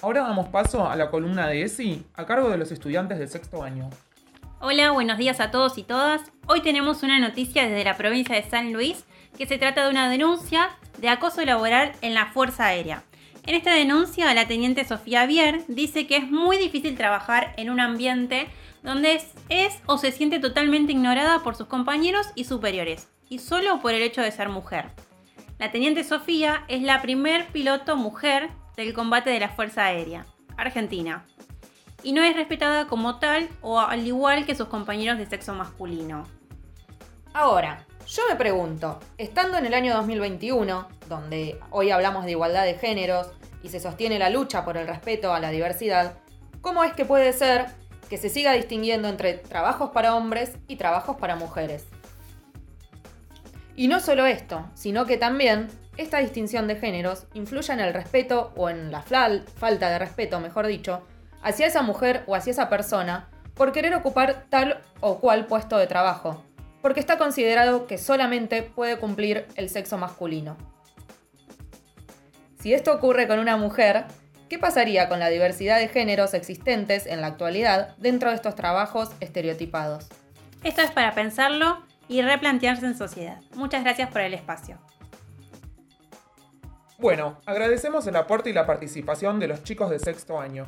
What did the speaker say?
Ahora damos paso a la columna de ESI a cargo de los estudiantes del sexto año. Hola, buenos días a todos y todas. Hoy tenemos una noticia desde la provincia de San Luis que se trata de una denuncia de acoso laboral en la Fuerza Aérea. En esta denuncia, la teniente Sofía Bier dice que es muy difícil trabajar en un ambiente donde es, es, o se siente totalmente ignorada por sus compañeros y superiores, y solo por el hecho de ser mujer. La teniente Sofía es la primer piloto mujer del combate de la Fuerza Aérea, Argentina, y no es respetada como tal o al igual que sus compañeros de sexo masculino. Ahora, yo me pregunto, estando en el año 2021, donde hoy hablamos de igualdad de géneros y se sostiene la lucha por el respeto a la diversidad, ¿cómo es que puede ser que se siga distinguiendo entre trabajos para hombres y trabajos para mujeres? Y no solo esto, sino que también esta distinción de géneros influye en el respeto o en la falta de respeto, mejor dicho, hacia esa mujer o hacia esa persona por querer ocupar tal o cual puesto de trabajo, porque está considerado que solamente puede cumplir el sexo masculino. Si esto ocurre con una mujer, ¿qué pasaría con la diversidad de géneros existentes en la actualidad dentro de estos trabajos estereotipados? Esto es para pensarlo y replantearse en sociedad. Muchas gracias por el espacio. Bueno, agradecemos el aporte y la participación de los chicos de sexto año.